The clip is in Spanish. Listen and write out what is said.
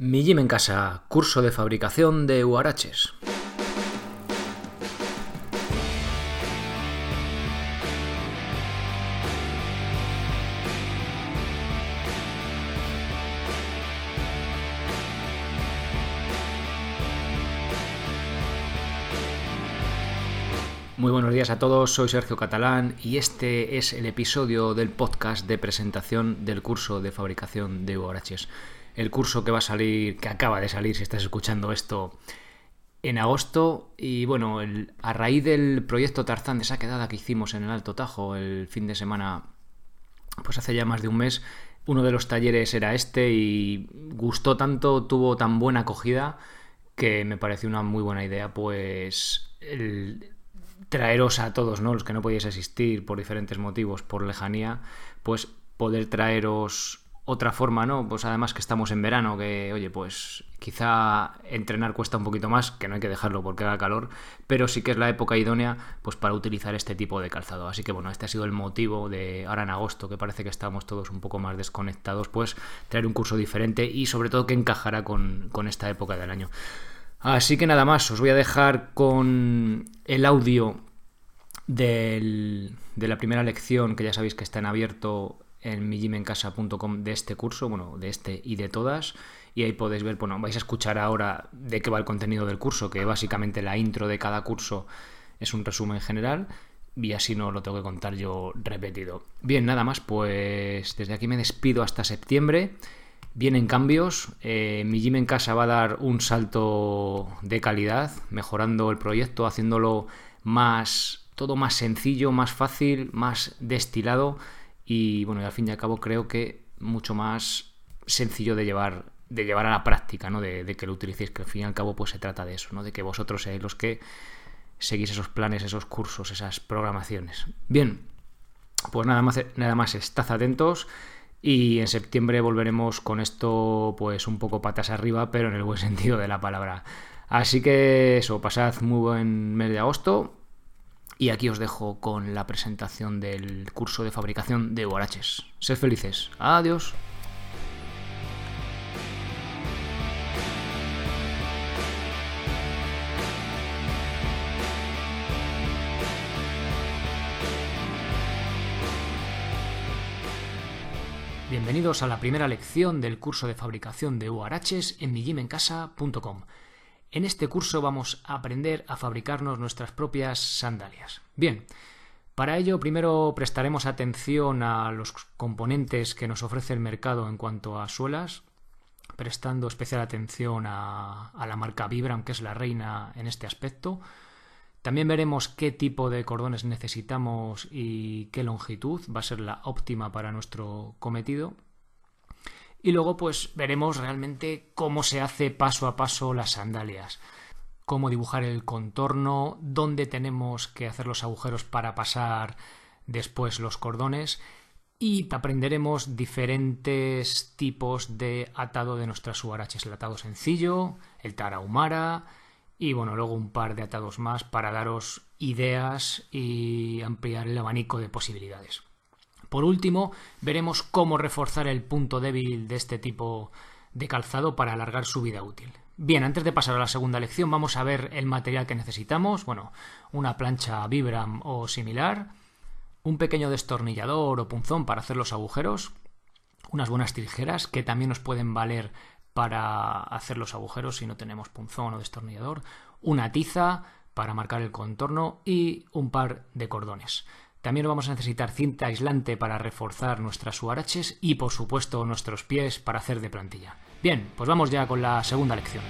Mi Gym en Casa, curso de fabricación de huaraches. Muy buenos días a todos, soy Sergio Catalán y este es el episodio del podcast de presentación del curso de fabricación de huaraches el curso que va a salir, que acaba de salir si estás escuchando esto en agosto. Y bueno, a raíz del proyecto Tarzán de esa quedada que hicimos en el Alto Tajo el fin de semana, pues hace ya más de un mes, uno de los talleres era este y gustó tanto, tuvo tan buena acogida que me pareció una muy buena idea, pues traeros a todos, ¿no? Los que no podíais asistir por diferentes motivos, por lejanía, pues poder traeros otra forma, ¿no? Pues además que estamos en verano, que oye, pues quizá entrenar cuesta un poquito más, que no hay que dejarlo porque haga calor, pero sí que es la época idónea pues para utilizar este tipo de calzado. Así que bueno, este ha sido el motivo de ahora en agosto, que parece que estamos todos un poco más desconectados, pues traer un curso diferente y sobre todo que encajará con, esta época del año. Así que nada más, os voy a dejar con el audio de la primera lección, que ya sabéis que está en abierto en mijimencasa.com de este curso, bueno, de este y de todas. Y ahí podéis ver, bueno, vais a escuchar ahora de qué va el contenido del curso, que básicamente la intro de cada curso es un resumen general. Y así no lo tengo que contar yo repetido. Bien, nada más, pues desde aquí me despido hasta septiembre. Vienen cambios. Eh, mi Gym casa va a dar un salto de calidad, mejorando el proyecto, haciéndolo más, todo más sencillo, más fácil, más destilado y bueno, al fin y al cabo creo que mucho más sencillo de llevar de llevar a la práctica, ¿no? De, que lo utilicéis, que al fin y al cabo pues se trata de eso, ¿no? De que vosotros seáis los que seguís esos planes, esos cursos, esas programaciones. Bien, pues nada más, nada más, estad atentos y en septiembre volveremos con esto pues un poco patas arriba, pero en el buen sentido de la palabra. Así que eso, pasad muy buen mes de agosto y aquí os dejo con la presentación del curso de fabricación de huaraches. Sed felices. Adiós. Bienvenidos a la primera lección del curso de fabricación de huaraches en mijimencasa.com. En este curso vamos a aprender a fabricarnos nuestras propias sandalias. Bien, para ello primero prestaremos atención a los componentes que nos ofrece el mercado en cuanto a suelas, prestando especial atención a, la marca Vibram, que es la reina en este aspecto. También veremos qué tipo de cordones necesitamos y qué longitud va a ser la óptima para nuestro cometido. Y luego pues veremos realmente cómo se hace paso a paso las sandalias, cómo dibujar el contorno, dónde tenemos que hacer los agujeros para pasar después los cordones y aprenderemos diferentes tipos de atado de nuestras suaraches, el atado sencillo, el tarahumara y bueno, luego un par de atados más para daros ideas y ampliar el abanico de posibilidades. Por último, veremos cómo reforzar el punto débil de este tipo de calzado para alargar su vida útil. Bien, antes de pasar a la segunda lección, vamos a ver el material que necesitamos. Bueno, una plancha Vibram o similar, un pequeño destornillador o punzón para hacer los agujeros, unas buenas tijeras que también nos pueden valer para hacer los agujeros si no tenemos punzón o destornillador, una tiza para marcar el contorno y un par de cordones. También vamos a necesitar cinta aislante para reforzar nuestras suaraches y por supuesto nuestros pies para hacer de plantilla. Bien, pues vamos ya con la segunda lección.